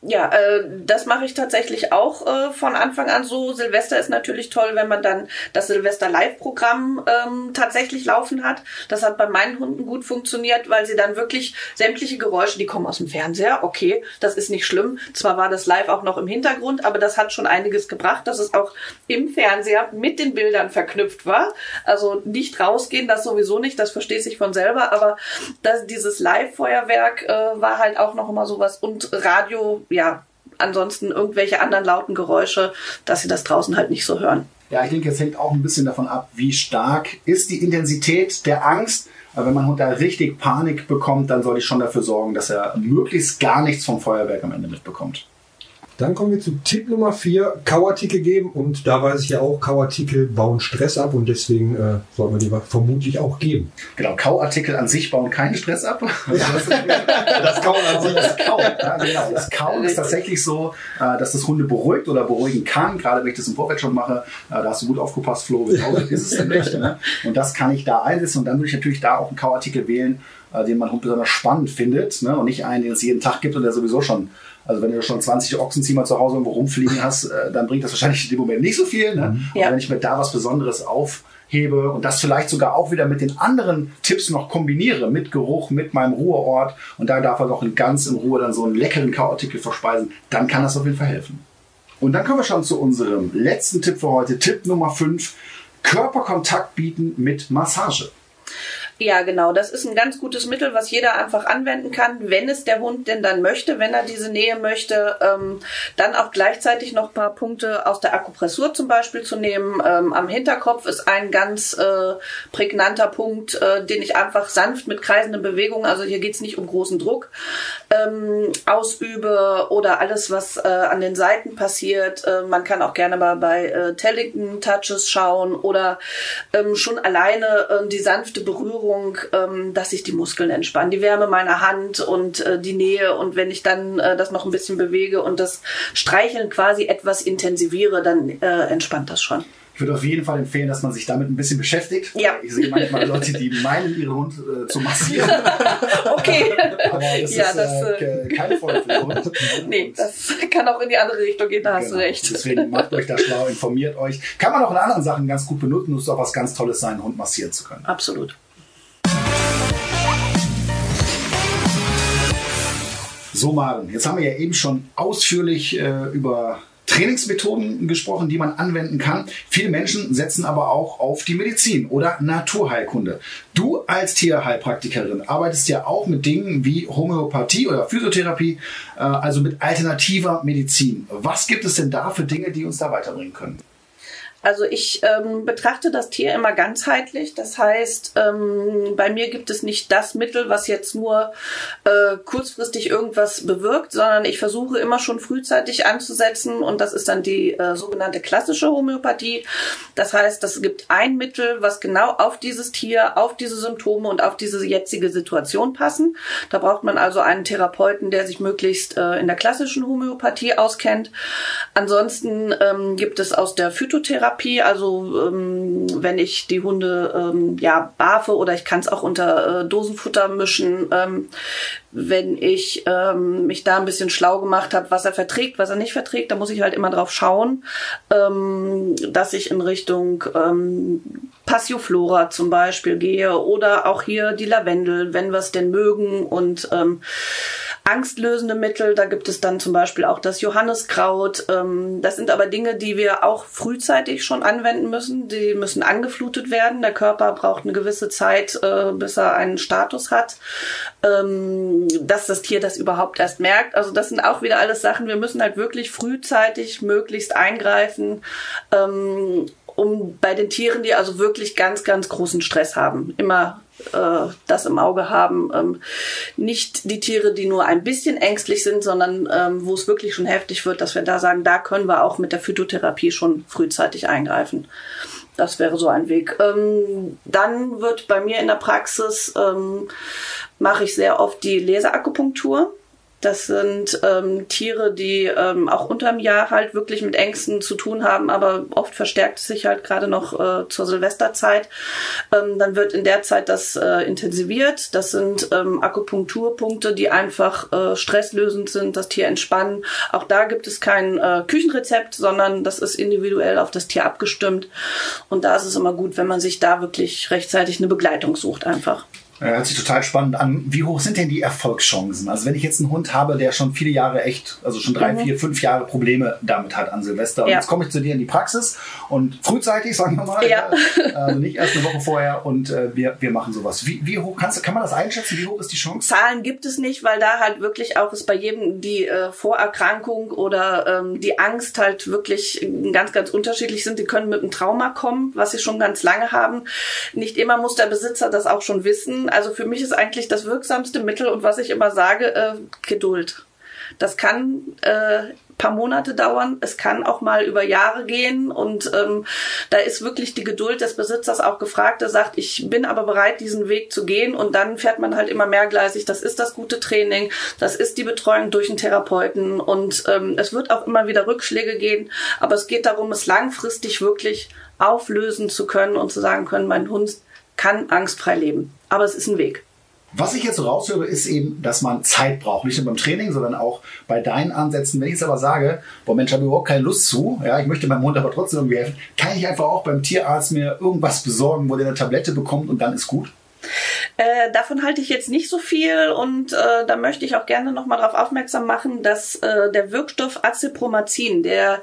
Ja, äh, das mache ich tatsächlich auch äh, von Anfang an so. Silvester ist natürlich toll, wenn man dann das Silvester Live-Programm ähm, tatsächlich laufen hat. Das hat bei meinen Hunden gut funktioniert, weil sie dann wirklich sämtliche Geräusche, die kommen aus dem Fernseher, okay, das ist nicht schlimm. Zwar war das live auch noch im Hintergrund, aber das hat schon einiges gebracht, dass es auch im Fernseher mit den Bildern verknüpft war. Also nicht rausgehen, das sowieso nicht, das versteht sich von selber, aber das, dieses Live-Feuerwerk äh, war halt auch noch immer sowas und Radio ja, ansonsten irgendwelche anderen lauten Geräusche, dass sie das draußen halt nicht so hören. Ja, ich denke, es hängt auch ein bisschen davon ab, wie stark ist die Intensität der Angst. Aber wenn mein Hund da richtig Panik bekommt, dann soll ich schon dafür sorgen, dass er möglichst gar nichts vom Feuerwerk am Ende mitbekommt. Dann kommen wir zu Tipp Nummer 4, Kauartikel geben. Und da weiß ich ja auch, Kauartikel bauen Stress ab und deswegen äh, sollten wir die vermutlich auch geben. Genau, Kauartikel an sich bauen keinen Stress ab. [laughs] Ja. das Kauen an sich. Das Kauen, [laughs] ja, genau. Das Kauen ist tatsächlich so, äh, dass das Hunde beruhigt oder beruhigen kann. Gerade wenn ich das im Vorfeld schon mache, äh, da hast du gut aufgepasst, Flo, genau so ist es denn nicht. [laughs] Ne? Und das kann ich da einsetzen und dann würde ich natürlich da auch einen Kauartikel wählen, äh, den mein Hund besonders spannend findet ne? und nicht einen, den es jeden Tag gibt und der sowieso schon also wenn du schon 20 Ochsenziemer zu Hause irgendwo rumfliegen hast, äh, dann bringt das wahrscheinlich in dem Moment nicht so viel. Ne? Mhm. Ja. Aber wenn ich mir da was Besonderes aufhebe und das vielleicht sogar auch wieder mit den anderen Tipps noch kombiniere, mit Geruch, mit meinem Ruheort und da darf er noch in ganz in Ruhe dann so einen leckeren Kauartikel verspeisen, dann kann das auf jeden Fall helfen. Und dann kommen wir schon zu unserem letzten Tipp für heute. Tipp Nummer 5. Körperkontakt bieten mit Massage. Ja, genau. Das ist ein ganz gutes Mittel, was jeder einfach anwenden kann, wenn es der Hund denn dann möchte, wenn er diese Nähe möchte. Ähm, dann auch gleichzeitig noch ein paar Punkte aus der Akupressur zum Beispiel zu nehmen. Ähm, am Hinterkopf ist ein ganz äh, prägnanter Punkt, äh, den ich einfach sanft mit kreisenden Bewegungen, also hier geht's nicht um großen Druck, ähm, ausübe oder alles, was äh, an den Seiten passiert. Äh, man kann auch gerne mal bei äh, Tellington Touches schauen oder ähm, schon alleine äh, die sanfte Berührung Bewegung, ähm, dass sich die Muskeln entspannen. Die Wärme meiner Hand und äh, die Nähe und wenn ich dann äh, das noch ein bisschen bewege und das Streicheln quasi etwas intensiviere, dann äh, entspannt das schon. Ich würde auf jeden Fall empfehlen, dass man sich damit ein bisschen beschäftigt. Ja. Ich sehe manchmal Leute, die meinen, ihren Hund äh, zu massieren. [laughs] okay. Aber das ja, ist das, äh, äh keine Folge für Hund. Nee, das kann auch in die andere Richtung gehen, da genau. hast du genau. recht. Deswegen macht euch da schlau, informiert euch. Kann man auch in anderen Sachen ganz gut benutzen, muss auch was ganz Tolles sein, einen Hund massieren zu können. Absolut. So, Maren, jetzt haben wir ja eben schon ausführlich äh, über Trainingsmethoden gesprochen, die man anwenden kann. Viele Menschen setzen aber auch auf die Medizin oder Naturheilkunde. Du als Tierheilpraktikerin arbeitest ja auch mit Dingen wie Homöopathie oder Physiotherapie, äh, also mit alternativer Medizin. Was gibt es denn da für Dinge, die uns da weiterbringen können? Also ich ähm, betrachte das Tier immer ganzheitlich. Das heißt, ähm, bei mir gibt es nicht das Mittel, was jetzt nur äh, kurzfristig irgendwas bewirkt, sondern ich versuche immer schon frühzeitig anzusetzen und das ist dann die äh, sogenannte klassische Homöopathie. Das heißt, es gibt ein Mittel, was genau auf dieses Tier, auf diese Symptome und auf diese jetzige Situation passen. Da braucht man also einen Therapeuten, der sich möglichst äh, in der klassischen Homöopathie auskennt. Ansonsten ähm, gibt es aus der Phytotherapie Therapie, also ähm, wenn ich die Hunde ähm, ja barfe oder ich kann es auch unter äh, Dosenfutter mischen, ähm, wenn ich ähm, mich da ein bisschen schlau gemacht habe, was er verträgt, was er nicht verträgt, da muss ich halt immer drauf schauen, ähm, dass ich in Richtung ähm, Passiflora zum Beispiel gehe oder auch hier die Lavendel, wenn wir es denn mögen und ähm, angstlösende Mittel. Da gibt es dann zum Beispiel auch das Johanniskraut. Ähm, das sind aber Dinge, die wir auch frühzeitig schon anwenden müssen. Die müssen angeflutet werden. Der Körper braucht eine gewisse Zeit, äh, bis er einen Status hat, ähm, dass das Tier das überhaupt erst merkt. Also das sind auch wieder alles Sachen. Wir müssen halt wirklich frühzeitig möglichst eingreifen. Ähm, um bei den Tieren, die also wirklich ganz, ganz großen Stress haben, immer äh, das im Auge haben. Ähm, nicht die Tiere, die nur ein bisschen ängstlich sind, sondern ähm, wo es wirklich schon heftig wird, dass wir da sagen, da können wir auch mit der Phytotherapie schon frühzeitig eingreifen. Das wäre so ein Weg. Ähm, dann wird bei mir in der Praxis, ähm, mache ich sehr oft die Laserakupunktur. Das sind ähm, Tiere, die ähm, auch unterm Jahr halt wirklich mit Ängsten zu tun haben, aber oft verstärkt es sich halt gerade noch äh, zur Silvesterzeit. Ähm, dann wird in der Zeit das äh, intensiviert. Das sind ähm, Akupunkturpunkte, die einfach äh, stresslösend sind, das Tier entspannen. Auch da gibt es kein äh, Küchenrezept, sondern das ist individuell auf das Tier abgestimmt. Und da ist es immer gut, wenn man sich da wirklich rechtzeitig eine Begleitung sucht einfach. Äh, hört sich total spannend an. Wie hoch sind denn die Erfolgschancen? Also wenn ich jetzt einen Hund habe, der schon viele Jahre echt, also schon drei, mhm. vier, fünf Jahre Probleme damit hat an Silvester. Und ja. jetzt komme ich zu dir in die Praxis und frühzeitig, sagen wir mal, ja. also nicht erst eine Woche vorher und äh, wir, wir machen sowas. Wie, wie hoch kannst du, kann man das einschätzen? Wie hoch ist die Chance? Zahlen gibt es nicht, weil da halt wirklich auch ist bei jedem die äh, Vorerkrankung oder ähm, die Angst halt wirklich ganz, ganz unterschiedlich sind. Die können mit einem Trauma kommen, was sie schon ganz lange haben. Nicht immer muss der Besitzer das auch schon wissen also für mich ist eigentlich das wirksamste Mittel und was ich immer sage, äh, Geduld. Das kann äh, paar Monate dauern. Es kann auch mal über Jahre gehen und ähm, da ist wirklich die Geduld des Besitzers auch gefragt. Er sagt, ich bin aber bereit, diesen Weg zu gehen und dann fährt man halt immer mehrgleisig. Das ist das gute Training, das ist die Betreuung durch einen Therapeuten und ähm, es wird auch immer wieder Rückschläge gehen, aber es geht darum, es langfristig wirklich auflösen zu können und zu sagen können, mein Hund kann angstfrei leben. Aber es ist ein Weg. Was ich jetzt so raushöre, ist eben, dass man Zeit braucht. Nicht nur beim Training, sondern auch bei deinen Ansätzen. Wenn ich jetzt aber sage, boah Mensch, habe überhaupt keine Lust zu, ja, ich möchte meinem Hund aber trotzdem irgendwie helfen, kann ich einfach auch beim Tierarzt mir irgendwas besorgen, wo der eine Tablette bekommt und dann ist gut? Äh, davon halte ich jetzt nicht so viel und äh, da möchte ich auch gerne nochmal darauf aufmerksam machen, dass äh, der Wirkstoff Acepromazin, der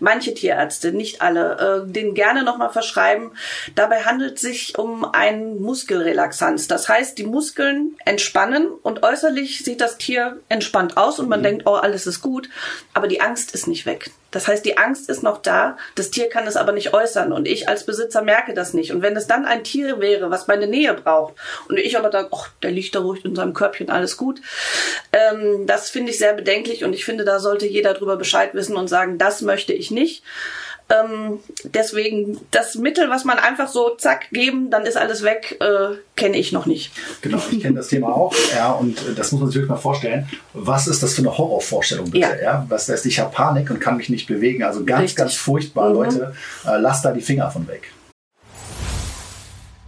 manche Tierärzte, nicht alle, äh, den gerne nochmal verschreiben, dabei handelt es sich um ein Muskelrelaxanz. Das heißt, die Muskeln entspannen und äußerlich sieht das Tier entspannt aus und man mhm. denkt, oh, alles ist gut, aber die Angst ist nicht weg. Das heißt, die Angst ist noch da, das Tier kann es aber nicht äußern und ich als Besitzer merke das nicht. Und wenn es dann ein Tier wäre, was meine Nähe braucht und ich aber dann, ach, der liegt da ruhig in seinem Körbchen, alles gut, ähm, das finde ich sehr bedenklich und ich finde, da sollte jeder drüber Bescheid wissen und sagen, das möchte ich nicht. Ähm, deswegen das Mittel, was man einfach so zack geben, dann ist alles weg, äh, kenne ich noch nicht. Genau, ich kenne das Thema auch. Ja, und äh, das muss man sich wirklich mal vorstellen. Was ist das für eine Horrorvorstellung bitte? Ja. ja? Was heißt, ich habe Panik und kann mich nicht bewegen. Also ganz, Richtig. ganz furchtbar, mhm. Leute. Äh, lasst da die Finger von weg.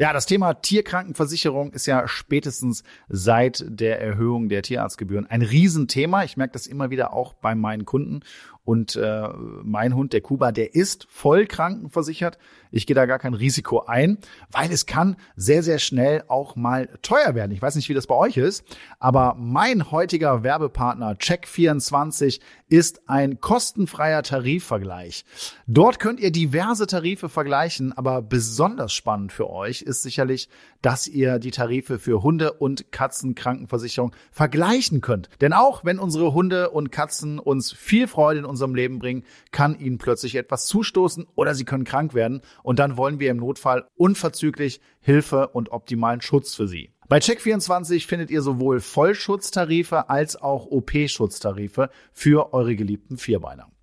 Ja, das Thema Tierkrankenversicherung ist ja spätestens seit der Erhöhung der Tierarztgebühren ein Riesenthema. Ich merke das immer wieder auch bei meinen Kunden. Und äh, mein Hund, der Kuba, der ist voll krankenversichert. Ich gehe da gar kein Risiko ein, weil es kann sehr, sehr schnell auch mal teuer werden. Ich weiß nicht, wie das bei euch ist, aber mein heutiger Werbepartner Check24 ist ein kostenfreier Tarifvergleich. Dort könnt ihr diverse Tarife vergleichen, aber besonders spannend für euch ist sicherlich, dass ihr die Tarife für Hunde- und Katzenkrankenversicherung vergleichen könnt. Denn auch wenn unsere Hunde und Katzen uns viel Freude in unserem Leben bringen, kann ihnen plötzlich etwas zustoßen oder sie können krank werden und dann wollen wir im Notfall unverzüglich Hilfe und optimalen Schutz für sie. Bei Check24 findet ihr sowohl Vollschutztarife als auch OP-Schutztarife für eure geliebten Vierbeiner.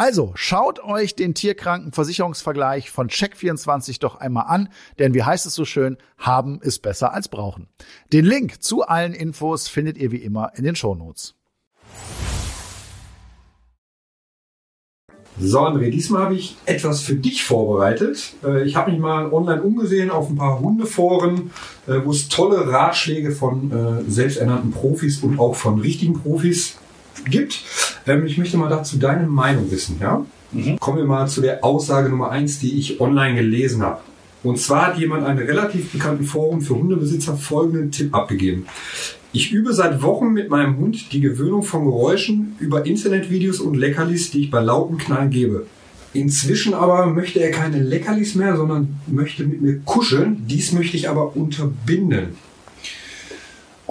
Also schaut euch den Tierkrankenversicherungsvergleich von Check24 doch einmal an, denn wie heißt es so schön, haben ist besser als brauchen. Den Link zu allen Infos findet ihr wie immer in den Shownotes. So, André, diesmal habe ich etwas für dich vorbereitet. Äh, ich habe mich mal online umgesehen auf ein paar Hundeforen, äh, wo es tolle Ratschläge von äh, selbsternannten Profis und auch von richtigen Profis gibt. Ähm, ich möchte mal dazu deine Meinung wissen. Ja? Mhm. Kommen wir mal zu der Aussage Nummer eins, die ich online gelesen habe. Und zwar hat jemand einem relativ bekannten Forum für Hundebesitzer folgenden Tipp abgegeben. Ich übe seit Wochen mit meinem Hund die Gewöhnung von Geräuschen über Internetvideos und Leckerlis, die ich bei lauten Knallen gebe. Inzwischen aber möchte er keine Leckerlis mehr, sondern möchte mit mir kuscheln. Dies möchte ich aber unterbinden.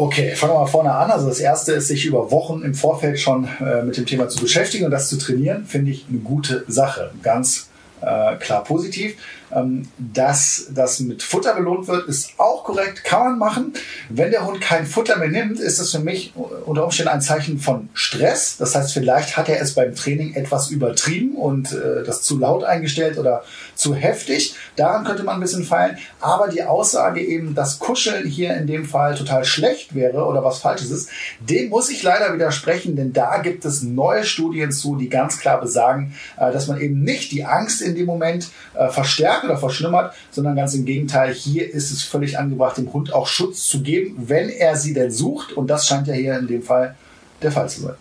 Okay, fangen wir mal vorne an. Also das erste ist, sich über Wochen im Vorfeld schon äh, mit dem Thema zu beschäftigen und das zu trainieren, finde ich eine gute Sache. Ganz äh, klar positiv. Ähm, dass das mit Futter belohnt wird, ist auch korrekt, kann man machen. Wenn der Hund kein Futter mehr nimmt, ist das für mich unter Umständen ein Zeichen von Stress. Das heißt, vielleicht hat er es beim Training etwas übertrieben und äh, das zu laut eingestellt oder zu heftig. Daran könnte man ein bisschen feilen. Aber die Aussage eben, dass Kuscheln hier in dem Fall total schlecht wäre oder was Falsches ist, dem muss ich leider widersprechen, denn da gibt es neue Studien zu, die ganz klar besagen, äh, dass man eben nicht die Angst in dem Moment äh, verstärkt verstärkt oder verschlimmert, sondern ganz im Gegenteil, hier ist es völlig angebracht, dem Hund auch Schutz zu geben, wenn er sie denn sucht. Und das scheint ja hier in dem Fall der Fall zu sein.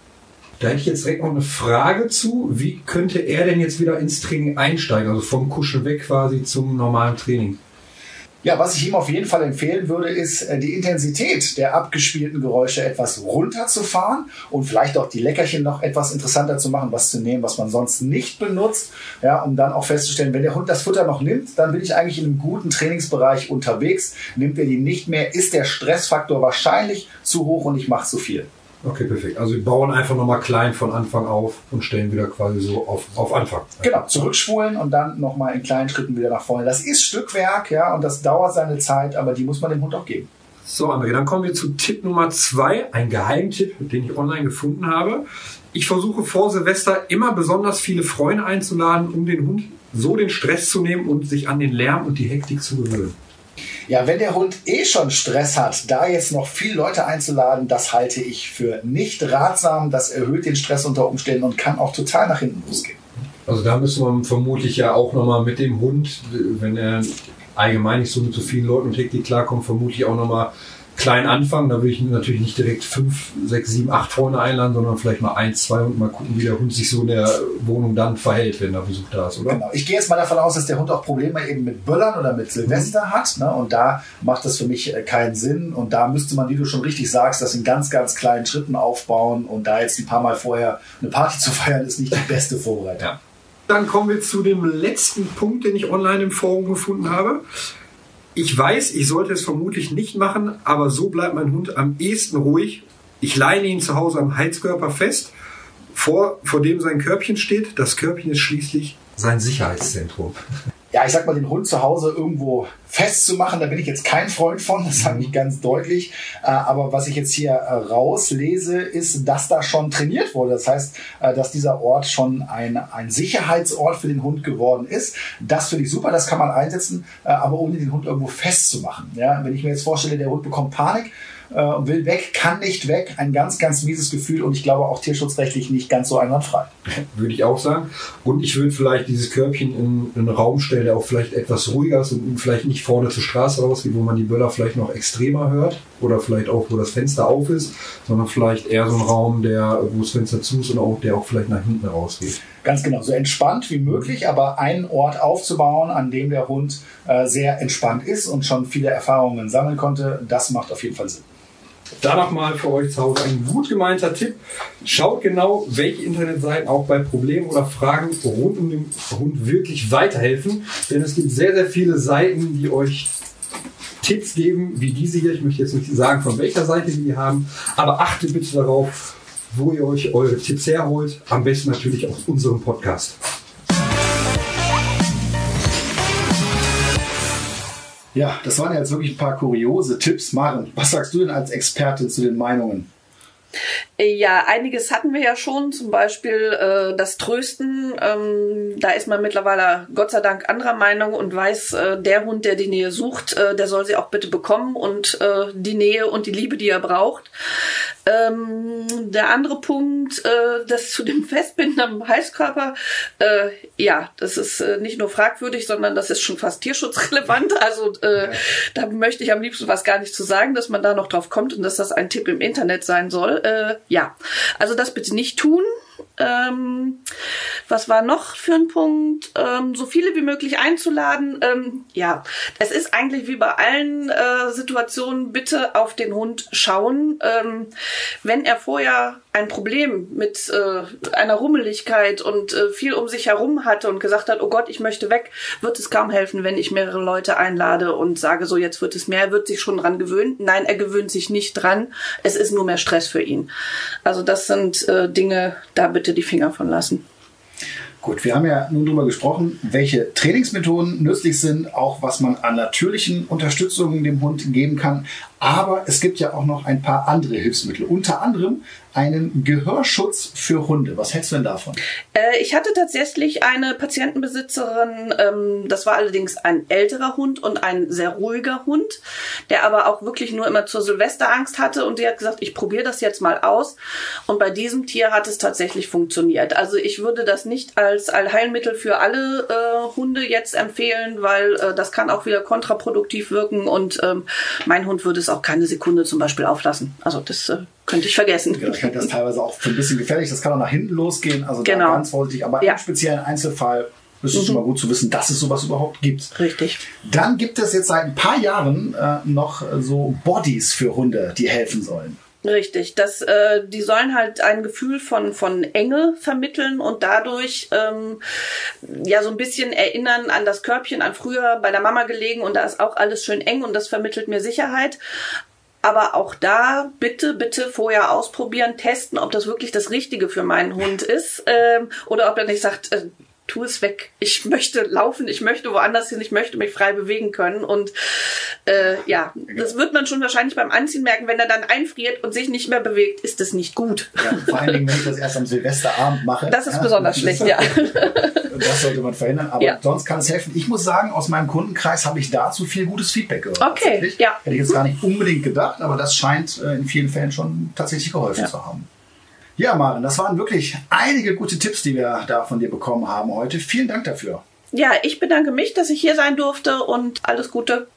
Da hätte ich jetzt direkt noch eine Frage zu. Wie könnte er denn jetzt wieder ins Training einsteigen? Also vom Kuscheln weg quasi zum normalen Training? Ja, was ich ihm auf jeden Fall empfehlen würde, ist äh, die Intensität der abgespielten Geräusche etwas runterzufahren und vielleicht auch die Leckerchen noch etwas interessanter zu machen, was zu nehmen, was man sonst nicht benutzt, ja, um dann auch festzustellen, wenn der Hund das Futter noch nimmt, dann bin ich eigentlich in einem guten Trainingsbereich unterwegs. Nimmt er die nicht mehr, ist der Stressfaktor wahrscheinlich zu hoch und ich mache zu viel. Okay, perfekt. Also wir bauen einfach nochmal klein von Anfang auf und stellen wieder quasi so auf, auf Anfang. Genau, zurückspulen und dann nochmal in kleinen Schritten wieder nach vorne. Das ist Stückwerk, ja, und das dauert seine Zeit, aber die muss man dem Hund auch geben. So, André, dann kommen wir zu Tipp Nummer zwei, ein Geheimtipp, den ich online gefunden habe. Ich versuche vor Silvester immer besonders viele Freunde einzuladen, um den Hund so den Stress zu nehmen und sich an den Lärm und die Hektik zu gewöhnen. Ja, wenn der Hund eh schon Stress hat, da jetzt noch viele Leute einzuladen, das halte ich für nicht ratsam. Das erhöht den Stress unter Umständen und kann auch total nach hinten losgehen. Also da müssen wir vermutlich ja auch nochmal mit dem Hund, wenn er allgemein nicht so mit so vielen Leuten und Hektik klarkommt, vermutlich auch nochmal klein anfangen. Da würde ich natürlich nicht direkt fünf, sechs, sieben, acht Freunde einladen, sondern vielleicht mal eins, zwei und mal gucken, wie der Hund sich so in der Wohnung dann verhält, wenn er Besuch da ist, oder? Genau. Ich gehe jetzt mal davon aus, dass der Hund auch Probleme eben mit Böllern oder mit Silvester mhm. hat. Ne? Und da macht das für mich äh, keinen Sinn. Und da müsste man, wie du schon richtig sagst, das in ganz, ganz kleinen Schritten aufbauen. Und da jetzt ein paar Mal vorher eine Party zu feiern, ist nicht die beste Vorbereitung. Ja. Dann kommen wir zu dem letzten Punkt, den ich online im Forum gefunden habe. Ich weiß, ich sollte es vermutlich nicht machen, aber so bleibt mein Hund am ehesten ruhig. Ich leine ihn zu Hause am Heizkörper fest, vor, vor dem sein Körbchen steht. Das Körbchen ist schließlich sein Sicherheitszentrum ja, ich sag mal, den Hund zu Hause irgendwo festzumachen, da bin ich jetzt kein Freund von, das sage ich ganz deutlich. Äh, aber was ich jetzt hier äh, rauslese, ist, dass da schon trainiert wurde. Das heißt, äh, dass dieser Ort schon ein, ein Sicherheitsort für den Hund geworden ist. Das finde ich super, das kann man einsetzen, aber ohne den Hund irgendwo festzumachen. Ja, wenn ich mir jetzt vorstelle, der Hund bekommt Panik, äh, will weg, kann nicht weg. Ein ganz, ganz mieses Gefühl und ich glaube auch tierschutzrechtlich nicht ganz so einwandfrei. Würde ich auch sagen. Und ich würde vielleicht dieses Körbchen in, in einen Raum stellen, der auch vielleicht etwas ruhiger ist und vielleicht nicht vorne zur Straße rausgeht, wo man die Böller vielleicht noch extremer hört oder vielleicht auch, wo das Fenster auf ist, sondern vielleicht eher so ein Raum, der, wo das Fenster zu ist und auch, der auch vielleicht nach hinten rausgeht. Ganz genau, so entspannt wie möglich, aber einen Ort aufzubauen, an dem der Hund äh, sehr entspannt ist und schon viele Erfahrungen sammeln konnte, das macht auf jeden Fall Sinn. Da nochmal für euch zu Hause ein gut gemeinter Tipp. Schaut genau, welche Internetseiten auch bei Problemen oder Fragen rund um den Hund wirklich weiterhelfen. Denn es gibt sehr, sehr viele Seiten, die euch Tipps geben, wie diese hier. Ich möchte jetzt nicht sagen, von welcher Seite die haben, aber achtet bitte darauf, wo ihr euch eure Tipps herholt. Am besten natürlich aus unserem Podcast. Ja, das waren jetzt wirklich ein paar kuriose Tipps. Maren, was sagst du denn als Experte zu den Meinungen? Ja, einiges hatten wir ja schon, zum Beispiel äh, das Trösten. Ähm, da ist man mittlerweile Gott sei Dank anderer Meinung und weiß, äh, der Hund, der die Nähe sucht, äh, der soll sie auch bitte bekommen und äh, die Nähe und die Liebe, die er braucht. Ähm, der andere Punkt, äh, das zu dem Festbinden am Heißkörper, äh, ja, das ist äh, nicht nur fragwürdig, sondern das ist schon fast tierschutzrelevant. Also äh, da möchte ich am liebsten was gar nicht zu sagen, dass man da noch drauf kommt und dass das ein Tipp im Internet sein soll. Äh, ja, also das bitte nicht tun. Ähm, was war noch für ein Punkt? Ähm, so viele wie möglich einzuladen. Ähm, ja, es ist eigentlich wie bei allen äh, Situationen, bitte auf den Hund schauen. Ähm, wenn er vorher ein Problem mit äh, einer Rummeligkeit und äh, viel um sich herum hatte und gesagt hat, oh Gott, ich möchte weg, wird es kaum helfen, wenn ich mehrere Leute einlade und sage, so jetzt wird es mehr, er wird sich schon dran gewöhnen. Nein, er gewöhnt sich nicht dran. Es ist nur mehr Stress für ihn. Also das sind äh, Dinge, da bitte die Finger von lassen. Gut, wir haben ja nun darüber gesprochen, welche Trainingsmethoden nützlich sind, auch was man an natürlichen Unterstützungen dem Hund geben kann. Aber es gibt ja auch noch ein paar andere Hilfsmittel. Unter anderem einen Gehörschutz für Hunde. Was hältst du denn davon? Äh, ich hatte tatsächlich eine Patientenbesitzerin, ähm, das war allerdings ein älterer Hund und ein sehr ruhiger Hund, der aber auch wirklich nur immer zur Silvesterangst hatte und die hat gesagt, ich probiere das jetzt mal aus. Und bei diesem Tier hat es tatsächlich funktioniert. Also ich würde das nicht als Allheilmittel für alle äh, Hunde jetzt empfehlen, weil äh, das kann auch wieder kontraproduktiv wirken und ähm, mein Hund würde es auch keine Sekunde zum Beispiel auflassen. Also das äh, könnte ich vergessen. Genau, ich finde das teilweise auch für ein bisschen gefährlich. Das kann auch nach hinten losgehen. Also genau. ganz vorsichtig. Aber ja. im speziellen Einzelfall ist es mhm. schon mal gut zu wissen, dass es sowas überhaupt gibt. Richtig. Dann gibt es jetzt seit ein paar Jahren äh, noch so Bodies für Hunde, die helfen sollen. Richtig, das, äh, die sollen halt ein Gefühl von von Enge vermitteln und dadurch ähm, ja so ein bisschen erinnern an das Körbchen, an früher bei der Mama gelegen und da ist auch alles schön eng und das vermittelt mir Sicherheit. Aber auch da bitte, bitte vorher ausprobieren, testen, ob das wirklich das Richtige für meinen Hund ist ähm, oder ob er nicht sagt, äh, tu es weg. Ich möchte laufen, ich möchte woanders hin, ich möchte mich frei bewegen können. Und äh, ja, das wird man schon wahrscheinlich beim Anziehen merken, wenn er dann einfriert und sich nicht mehr bewegt, ist das nicht gut. Ja, vor allen Dingen, wenn ich das erst am Silvesterabend mache. Das ist ja, besonders das schlecht, ist, ja. [laughs] Das sollte man verhindern, aber ja. sonst kann es helfen. Ich muss sagen, aus meinem Kundenkreis habe ich dazu viel gutes Feedback gehört. Okay, ja. Hätte ich jetzt gar nicht unbedingt gedacht, aber das scheint äh, in vielen Fällen schon tatsächlich geholfen zu haben. Ja, Maren, das waren wirklich einige gute Tipps, die wir da von dir bekommen haben heute. Vielen Dank dafür. Ja, ich bedanke mich, dass ich hier sein durfte und alles Gute.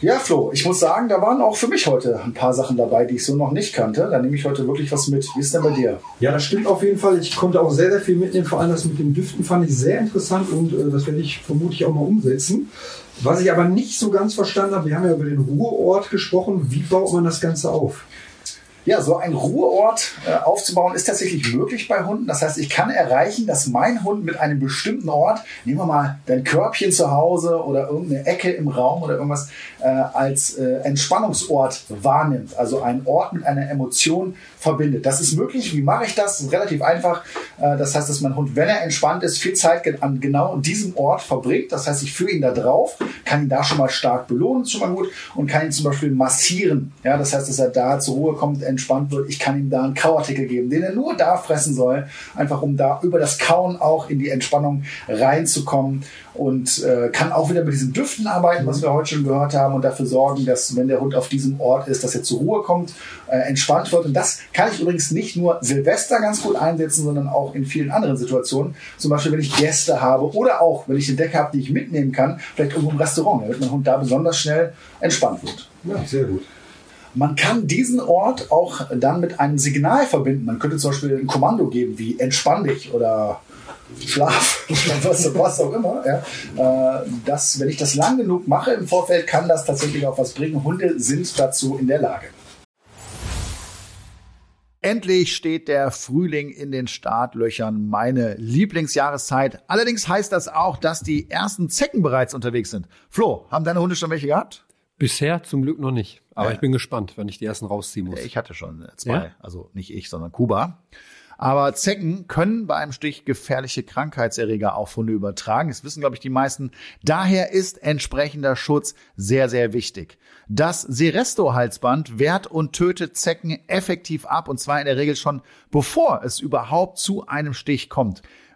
Ja, Flo, ich muss sagen, da waren auch für mich heute ein paar Sachen dabei, die ich so noch nicht kannte. Da nehme ich heute wirklich was mit. Wie ist denn bei dir? Ja, das stimmt auf jeden Fall. Ich konnte auch sehr, sehr viel mitnehmen. Vor allem das mit dem Düften fand ich sehr interessant und äh, das werde ich vermutlich auch mal umsetzen. Was ich aber nicht so ganz verstanden habe, wir haben ja über den Ruheort gesprochen. Wie baut man das Ganze auf? Ja, so ein Ruheort äh, aufzubauen ist tatsächlich möglich bei Hunden. Das heißt, ich kann erreichen, dass mein Hund mit einem bestimmten Ort, nehmen wir mal dein Körbchen zu Hause oder irgendeine Ecke im Raum oder irgendwas, äh, als äh, Entspannungsort wahrnimmt. Also einen Ort mit einer Emotion verbindet. Das ist möglich. Wie mache ich das? das ist relativ einfach. Äh, das heißt, dass mein Hund, wenn er entspannt ist, viel Zeit an genau diesem Ort verbringt. Das heißt, ich führe ihn da drauf, kann ihn da schon mal stark belohnen, schon mal gut, und kann ihn zum Beispiel massieren. Ja, das heißt, dass er da zur Ruhe kommt, entspannt wird. Ich kann ihm da einen Kauartikel geben, den er nur da fressen soll, einfach um da über das Kauen auch in die Entspannung reinzukommen und äh, kann auch wieder mit diesen Düften arbeiten, was wir heute schon gehört haben und dafür sorgen, dass wenn der Hund auf diesem Ort ist, dass er zur Ruhe kommt, äh, entspannt wird. Und das kann ich übrigens nicht nur Silvester ganz gut einsetzen, sondern auch in vielen anderen Situationen. Zum Beispiel, wenn ich Gäste habe oder auch, wenn ich eine Decke habe, die ich mitnehmen kann, vielleicht irgendwo im Restaurant, damit mein Hund da besonders schnell entspannt wird. Ja, sehr gut. Man kann diesen Ort auch dann mit einem Signal verbinden. Man könnte zum Beispiel ein Kommando geben wie entspann dich oder Schlaf, was, was auch immer. Ja. Äh, das, wenn ich das lang genug mache im Vorfeld, kann das tatsächlich auch was bringen. Hunde sind dazu in der Lage. Endlich steht der Frühling in den Startlöchern, meine Lieblingsjahreszeit. Allerdings heißt das auch, dass die ersten Zecken bereits unterwegs sind. Flo, haben deine Hunde schon welche gehabt? Bisher zum Glück noch nicht. Aber ja. ich bin gespannt, wenn ich die ersten rausziehen muss. Ich hatte schon zwei. Ja? Also nicht ich, sondern Kuba. Aber Zecken können bei einem Stich gefährliche Krankheitserreger auf Hunde übertragen. Das wissen, glaube ich, die meisten. Daher ist entsprechender Schutz sehr, sehr wichtig. Das Seresto-Halsband wehrt und tötet Zecken effektiv ab und zwar in der Regel schon bevor es überhaupt zu einem Stich kommt.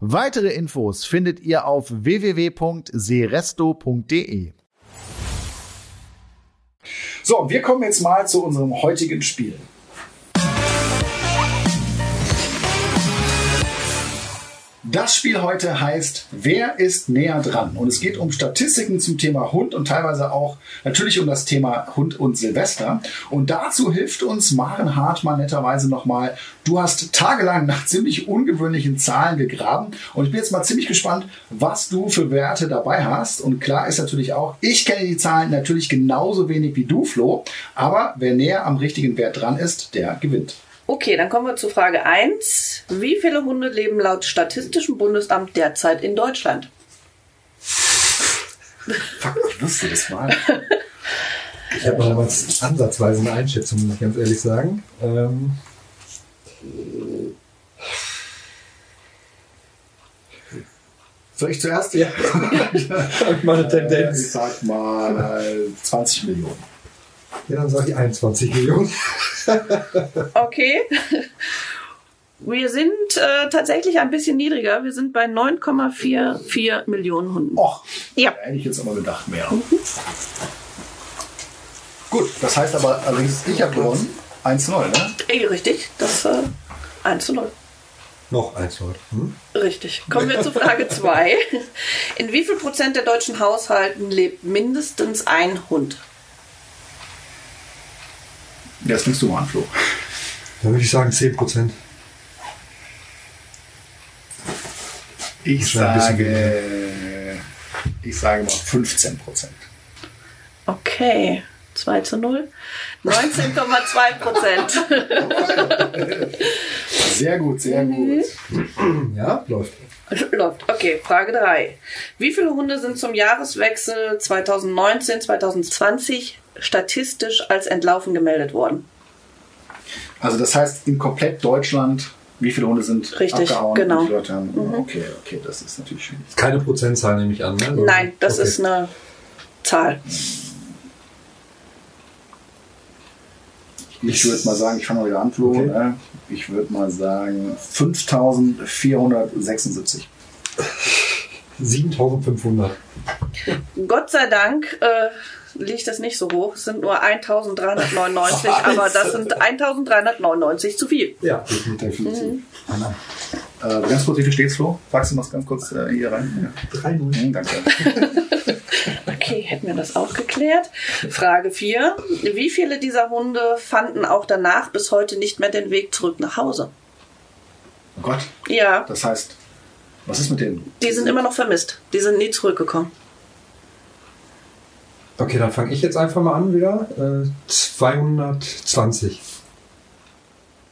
Weitere Infos findet ihr auf www.seresto.de. So, wir kommen jetzt mal zu unserem heutigen Spiel. Das Spiel heute heißt Wer ist näher dran? Und es geht um Statistiken zum Thema Hund und teilweise auch natürlich um das Thema Hund und Silvester. Und dazu hilft uns Maren Hartmann netterweise nochmal. Du hast tagelang nach ziemlich ungewöhnlichen Zahlen gegraben und ich bin jetzt mal ziemlich gespannt, was du für Werte dabei hast. Und klar ist natürlich auch, ich kenne die Zahlen natürlich genauso wenig wie du, Flo. Aber wer näher am richtigen Wert dran ist, der gewinnt. Okay, dann kommen wir zu Frage 1. Wie viele Hunde leben laut Statistischem Bundesamt derzeit in Deutschland? Fuck, ich wusste das mal. Ich habe noch mal ansatzweise eine Einschätzung, muss ich ganz ehrlich sagen. Ähm, Soll ich zuerst? ja, [laughs] ich mal eine Ich Tendenz. sag mal äh, 20 Millionen. Ja, dann sage ich 21 Millionen. [laughs] Okay. Wir sind äh, tatsächlich ein bisschen niedriger. Wir sind bei 9,44 Millionen Hunden. Och, Ja. da hätte ich jetzt aber gedacht mehr. Gut, das heißt aber allerdings, ich habe gewonnen. 1-0, ne? Eh, richtig. Das äh, 1 zu 0. Noch eins heute. Hm? Richtig. Kommen wir zu Frage 2. In wie viel Prozent der deutschen Haushalten lebt mindestens ein Hund? Jetzt fängst du mal an, Flo. Dann würde ich sagen 10 Prozent. Ich sage, ich sage mal 15 Prozent. Okay. 2 zu 0. 19,2 Prozent. [laughs] Sehr gut, sehr gut. Ja, läuft. Läuft. Okay, Frage 3. Wie viele Hunde sind zum Jahreswechsel 2019-2020 statistisch als entlaufen gemeldet worden? Also das heißt, in komplett Deutschland, wie viele Hunde sind Richtig, abgehauen? genau. Leute haben? Okay, okay, das ist natürlich schwierig. Keine Prozentzahl nehme ich an. Ne? Also- Nein, das okay. ist eine Zahl. Ich würde mal sagen, ich fange mal wieder an, Flo. Okay. Ne? Ich würde mal sagen 5476. 7500. [laughs] Gott sei Dank äh, liegt das nicht so hoch. Es sind nur 1399, [laughs] aber das sind 1399 zu viel. Ja, definitiv. Definitiv. Äh, ganz kurz, wie viel steht's, Flo? Sagst du mal ganz kurz äh, hier rein? Ja. 3 0 Hm, danke. [laughs] Okay, hätten wir das auch geklärt. Frage 4. Wie viele dieser Hunde fanden auch danach bis heute nicht mehr den Weg zurück nach Hause? Oh Gott, Ja, das heißt, was ist mit denen? die sind immer noch vermisst. Die sind nie zurückgekommen. Okay, dann fange ich jetzt einfach mal an wieder. Äh, 220.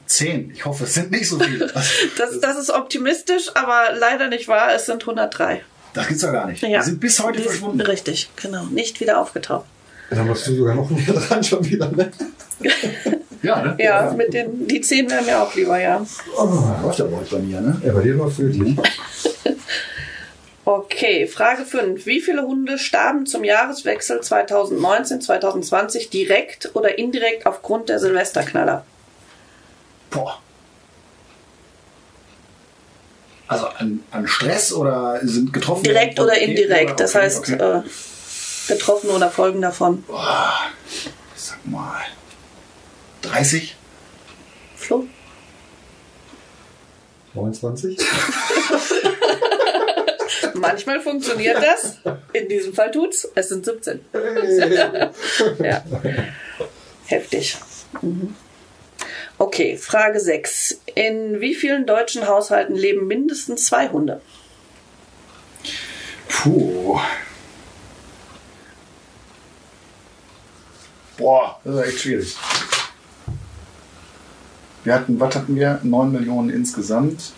Zehn. Ich hoffe, es sind nicht so viele. [laughs] Das, Das, ist optimistisch, aber leider nicht wahr. Es sind 103. das gibt's ja gar nicht. Ja. Die sind bis heute Die- verschwunden. Richtig, genau. Nicht wieder aufgetaucht. Dann warst du sogar noch näher [laughs] dran schon wieder, ne? Ja, ne? Ja, mit den, die 10 wären mir auch lieber, ja. Oh, läuft aber heute bei mir, ne? Ja, bei dir läuft wirklich. Okay, Frage 5. Wie viele Hunde starben zum Jahreswechsel 2019-2020 direkt oder indirekt aufgrund der Silvesterknaller? Boah. Also an, an Stress oder sind getroffen? Direkt oder indirekt. Das Okay, heißt, okay. äh, betroffen oder Folgen davon. Ich sag mal 30? Flo? 29? [laughs] Manchmal funktioniert das. In diesem Fall tut's. Es sind 17. ja. Heftig. Mhm. Okay, Frage 6. In wie vielen deutschen Haushalten leben mindestens zwei Hunde? Puh. Boah, das ist echt schwierig. Wir hatten, was hatten wir? 9 Millionen insgesamt.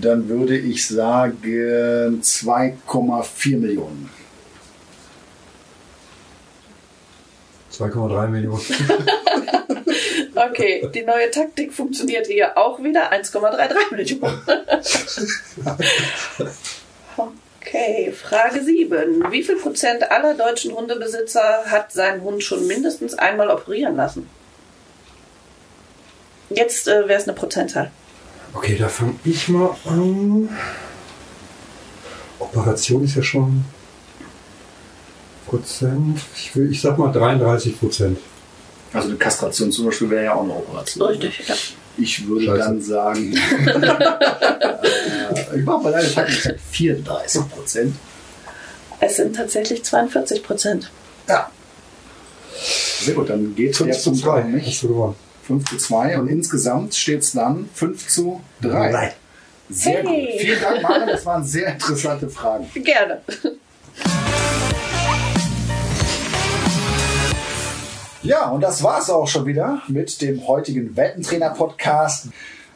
Dann würde ich sagen 2,4 Millionen. 2,3 Millionen. [laughs] Okay, die neue Taktik funktioniert hier auch wieder. 1,33 Millionen. [laughs] Okay, Frage 7. Wie viel Prozent aller deutschen Hundebesitzer hat seinen Hund schon mindestens einmal operieren lassen? Jetzt äh, wäre es eine Prozentzahl. Okay, da fange ich mal an. Operation ist ja schon Prozent. Ich, will, ich sag mal 33 Prozent. Also eine Kastration zum Beispiel wäre ja auch eine Operation. Richtig, ja. Ich würde Scheiße. dann sagen, [laughs] [laughs] äh, ich mache mal eine Taktik, 34 Prozent. Es sind tatsächlich 42 Prozent. Ja. Sehr gut, dann geht der 5 zu Punkt 2. auch nicht. Hast du gewonnen. 5 zu 2 und insgesamt steht es dann 5 zu 3. Drei. Sehr Hey. gut. Vielen Dank, Maren. Das waren sehr interessante Fragen. Gerne. Ja, und das war's auch schon wieder mit dem heutigen Weltentrainer-Podcast.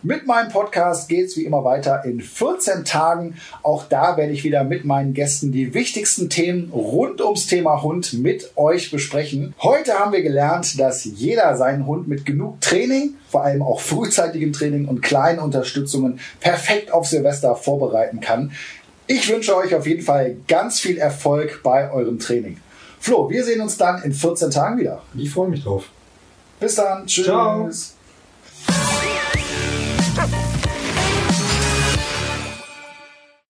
Mit meinem Podcast geht's wie immer weiter in 14 Tagen. Auch da werde ich wieder mit meinen Gästen die wichtigsten Themen rund ums Thema Hund mit euch besprechen. Heute haben wir gelernt, dass jeder seinen Hund mit genug Training, vor allem auch frühzeitigem Training und kleinen Unterstützungen perfekt auf Silvester vorbereiten kann. Ich wünsche euch auf jeden Fall ganz viel Erfolg bei eurem Training. Flo, wir sehen uns dann in 14 Tagen wieder. Ich freue mich drauf. Bis dann. Tschüss. Ciao. Stop!